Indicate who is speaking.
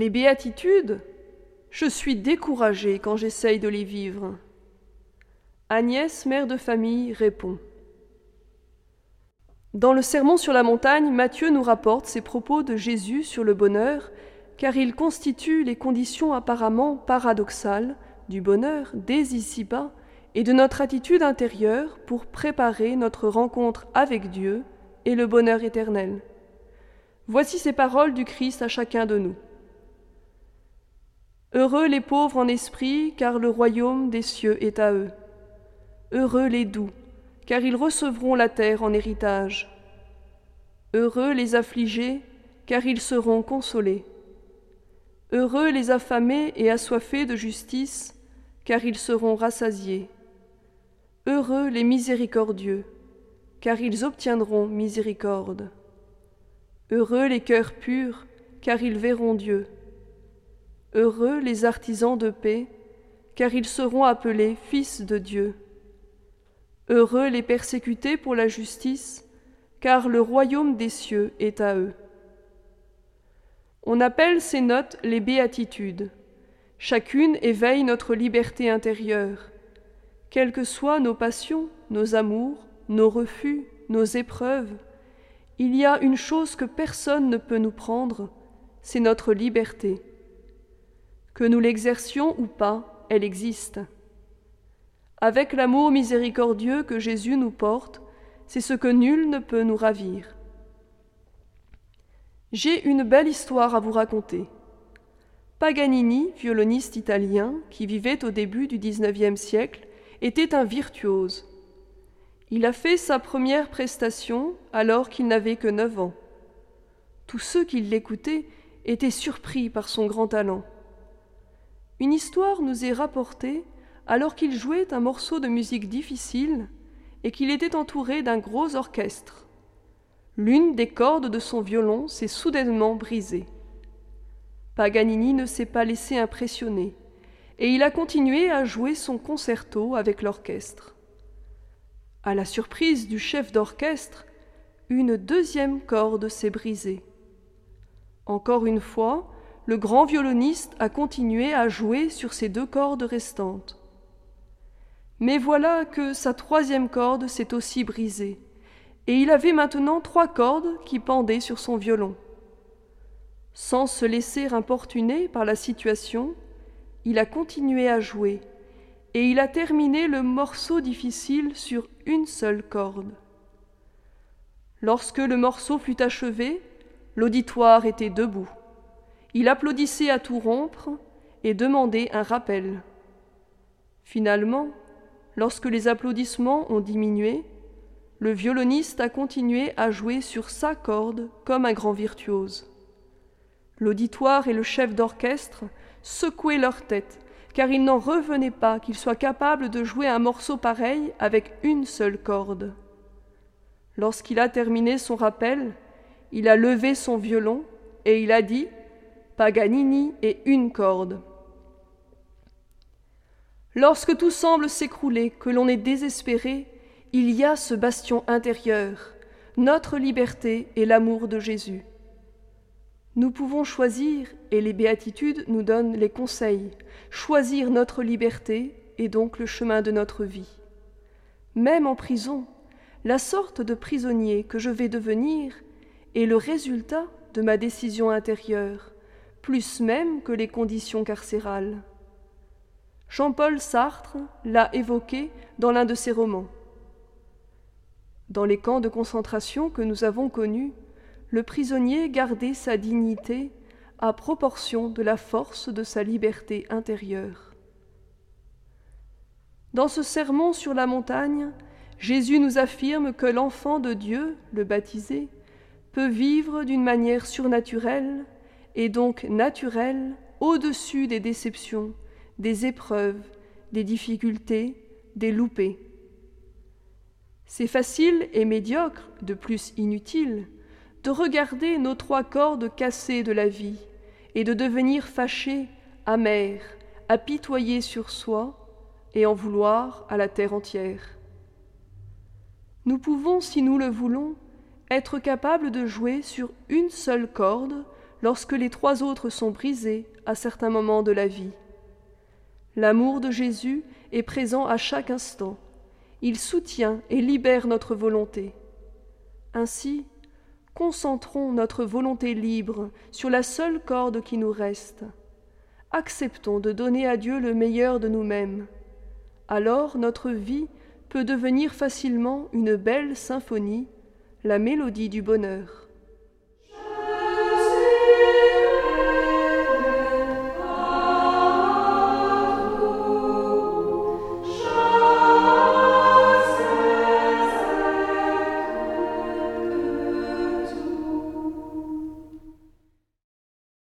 Speaker 1: Les béatitudes Je suis découragée quand j'essaye de les vivre. Agnès, mère de famille, répond. Dans le Sermon sur la montagne, Matthieu nous rapporte ces propos de Jésus sur le bonheur, car il constitue les conditions apparemment paradoxales du bonheur dès ici-bas et de notre attitude intérieure pour préparer notre rencontre avec Dieu et le bonheur éternel. Voici ces paroles du Christ à chacun de nous. Heureux les pauvres en esprit, car le royaume des cieux est à eux. Heureux les doux, car ils recevront la terre en héritage. Heureux les affligés, car ils seront consolés. Heureux les affamés et assoiffés de justice, car ils seront rassasiés. Heureux les miséricordieux, car ils obtiendront miséricorde. Heureux les cœurs purs, car ils verront Dieu. Heureux les artisans de paix, car ils seront appelés fils de Dieu. Heureux les persécutés pour la justice, car le royaume des cieux est à eux. On appelle ces notes les béatitudes. Chacune éveille notre liberté intérieure. Quelles que soient nos passions, nos amours, nos refus, nos épreuves, il y a une chose que personne ne peut nous prendre, c'est notre liberté. Que nous l'exercions ou pas, elle existe. Avec l'amour miséricordieux que Jésus nous porte, c'est ce que nul ne peut nous ravir. J'ai une belle histoire à vous raconter. Paganini, violoniste italien qui vivait au début du XIXe siècle, était un virtuose. Il a fait sa première prestation alors qu'il n'avait que neuf ans. Tous ceux qui l'écoutaient étaient surpris par son grand talent. Une histoire nous est rapportée alors qu'il jouait un morceau de musique difficile et qu'il était entouré d'un gros orchestre. L'une des cordes de son violon s'est soudainement brisée. Paganini ne s'est pas laissé impressionner et il a continué à jouer son concerto avec l'orchestre. À la surprise du chef d'orchestre, une deuxième corde s'est brisée. Encore une fois, le grand violoniste a continué à jouer sur ces deux cordes restantes. Mais voilà que sa troisième corde s'est aussi brisée, et il avait maintenant trois cordes qui pendaient sur son violon. Sans se laisser importuner par la situation, il a continué à jouer, et il a terminé le morceau difficile sur une seule corde. Lorsque le morceau fut achevé, l'auditoire était debout. Il applaudissait à tout rompre et demandait un rappel. Finalement, Lorsque les applaudissements ont diminué, le violoniste a continué à jouer sur sa corde comme un grand virtuose. L'auditoire et le chef d'orchestre secouaient leur tête, car ils n'en revenaient pas qu'il soit capable de jouer un morceau pareil avec une seule corde. Lorsqu'il a terminé son rappel, il a levé son violon et il a dit Paganini et une corde. Lorsque tout semble s'écrouler, que l'on est désespéré, il y a ce bastion intérieur, notre liberté et l'amour de Jésus. Nous pouvons choisir, et les béatitudes nous donnent les conseils, choisir notre liberté et donc le chemin de notre vie. Même en prison, la sorte de prisonnier que je vais devenir est le résultat de ma décision intérieure, plus même que les conditions carcérales. Jean-Paul Sartre l'a évoqué dans l'un de ses romans. Dans les camps de concentration que nous avons connus, le prisonnier gardait sa dignité à proportion de la force de sa liberté intérieure. Dans ce sermon sur la montagne, Jésus nous affirme que l'enfant de Dieu, le baptisé, peut vivre d'une manière surnaturelle et donc naturelle au-dessus des déceptions, des épreuves, des difficultés, des loupés. C'est facile et médiocre, de plus inutile, de regarder nos trois cordes cassées de la vie et de devenir fâché, amer, apitoyé sur soi et en vouloir à la terre entière. Nous pouvons, si nous le voulons, être capables de jouer sur une seule corde lorsque les trois autres sont brisés à certains moments de la vie. L'amour de Jésus est présent à chaque instant. Il soutient et libère notre volonté. Ainsi, concentrons notre volonté libre sur la seule corde qui nous reste. Acceptons de donner à Dieu le meilleur de nous-mêmes. Alors notre vie peut devenir facilement une belle symphonie, la mélodie du bonheur.